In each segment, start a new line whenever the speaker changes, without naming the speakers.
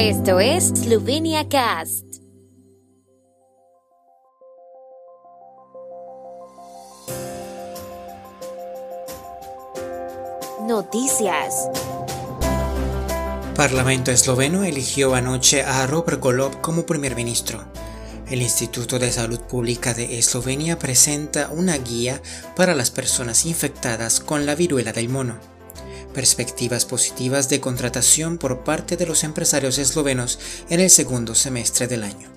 Esto es Slovenia Cast. Noticias.
Parlamento esloveno eligió anoche a Robert Golob como primer ministro. El Instituto de Salud Pública de Eslovenia presenta una guía para las personas infectadas con la viruela del mono. Perspectivas positivas de contratación por parte de los empresarios eslovenos en el segundo semestre del año.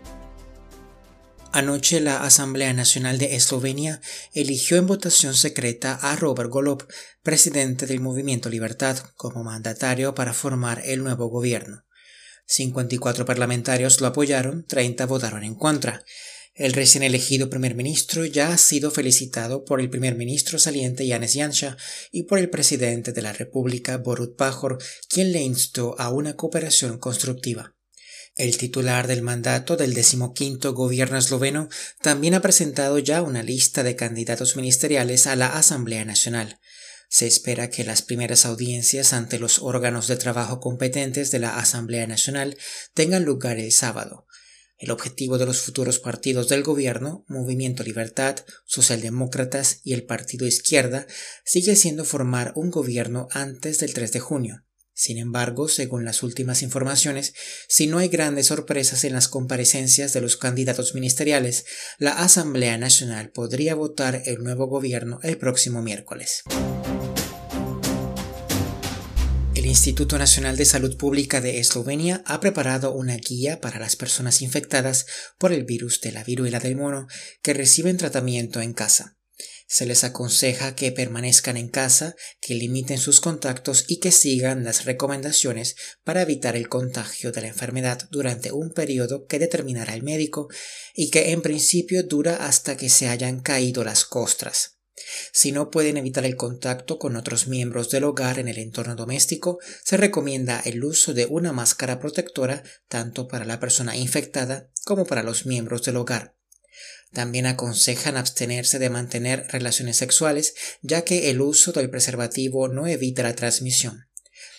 Anoche la Asamblea Nacional de Eslovenia eligió en votación secreta a Robert Golob, presidente del Movimiento Libertad, como mandatario para formar el nuevo gobierno. 54 parlamentarios lo apoyaron, 30 votaron en contra. El recién elegido primer ministro ya ha sido felicitado por el primer ministro saliente Yanis Yansha y por el presidente de la República Borut Pajor, quien le instó a una cooperación constructiva. El titular del mandato del decimoquinto gobierno esloveno también ha presentado ya una lista de candidatos ministeriales a la Asamblea Nacional. Se espera que las primeras audiencias ante los órganos de trabajo competentes de la Asamblea Nacional tengan lugar el sábado. El objetivo de los futuros partidos del gobierno, Movimiento Libertad, Socialdemócratas y el Partido Izquierda, sigue siendo formar un gobierno antes del 3 de junio. Sin embargo, según las últimas informaciones, si no hay grandes sorpresas en las comparecencias de los candidatos ministeriales, la Asamblea Nacional podría votar el nuevo gobierno el próximo miércoles. El Instituto Nacional de Salud Pública de Eslovenia ha preparado una guía para las personas infectadas por el virus de la viruela del mono que reciben tratamiento en casa. Se les aconseja que permanezcan en casa, que limiten sus contactos y que sigan las recomendaciones para evitar el contagio de la enfermedad durante un periodo que determinará el médico y que en principio dura hasta que se hayan caído las costras. Si no pueden evitar el contacto con otros miembros del hogar en el entorno doméstico, se recomienda el uso de una máscara protectora tanto para la persona infectada como para los miembros del hogar. También aconsejan abstenerse de mantener relaciones sexuales, ya que el uso del preservativo no evita la transmisión.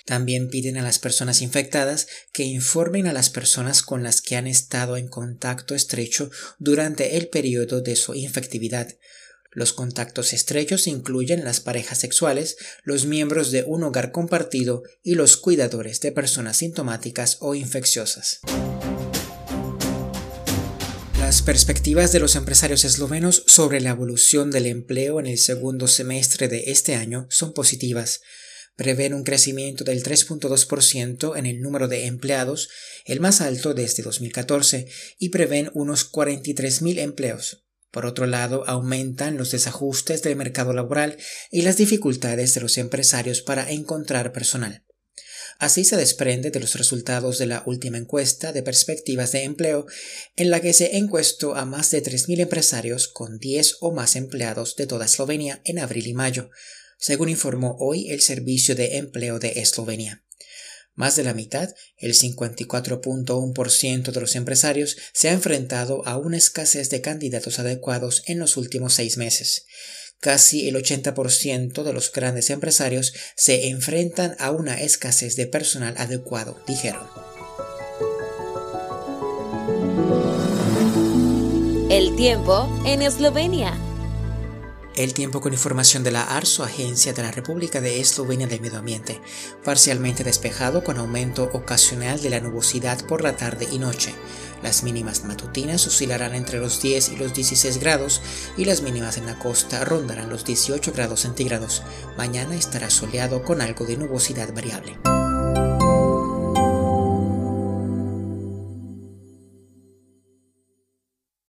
También piden a las personas infectadas que informen a las personas con las que han estado en contacto estrecho durante el periodo de su infectividad, los contactos estrechos incluyen las parejas sexuales, los miembros de un hogar compartido y los cuidadores de personas sintomáticas o infecciosas. Las perspectivas de los empresarios eslovenos sobre la evolución del empleo en el segundo semestre de este año son positivas. Prevén un crecimiento del 3.2% en el número de empleados, el más alto desde 2014, y prevén unos 43.000 empleos. Por otro lado, aumentan los desajustes del mercado laboral y las dificultades de los empresarios para encontrar personal. Así se desprende de los resultados de la última encuesta de perspectivas de empleo, en la que se encuestó a más de 3.000 empresarios con 10 o más empleados de toda Eslovenia en abril y mayo, según informó hoy el Servicio de Empleo de Eslovenia. Más de la mitad, el 54.1% de los empresarios, se ha enfrentado a una escasez de candidatos adecuados en los últimos seis meses. Casi el 80% de los grandes empresarios se enfrentan a una escasez de personal adecuado, dijeron.
El tiempo en Eslovenia.
El tiempo con información de la ARSO, Agencia de la República de Eslovenia del Medio Ambiente, parcialmente despejado con aumento ocasional de la nubosidad por la tarde y noche. Las mínimas matutinas oscilarán entre los 10 y los 16 grados y las mínimas en la costa rondarán los 18 grados centígrados. Mañana estará soleado con algo de nubosidad variable.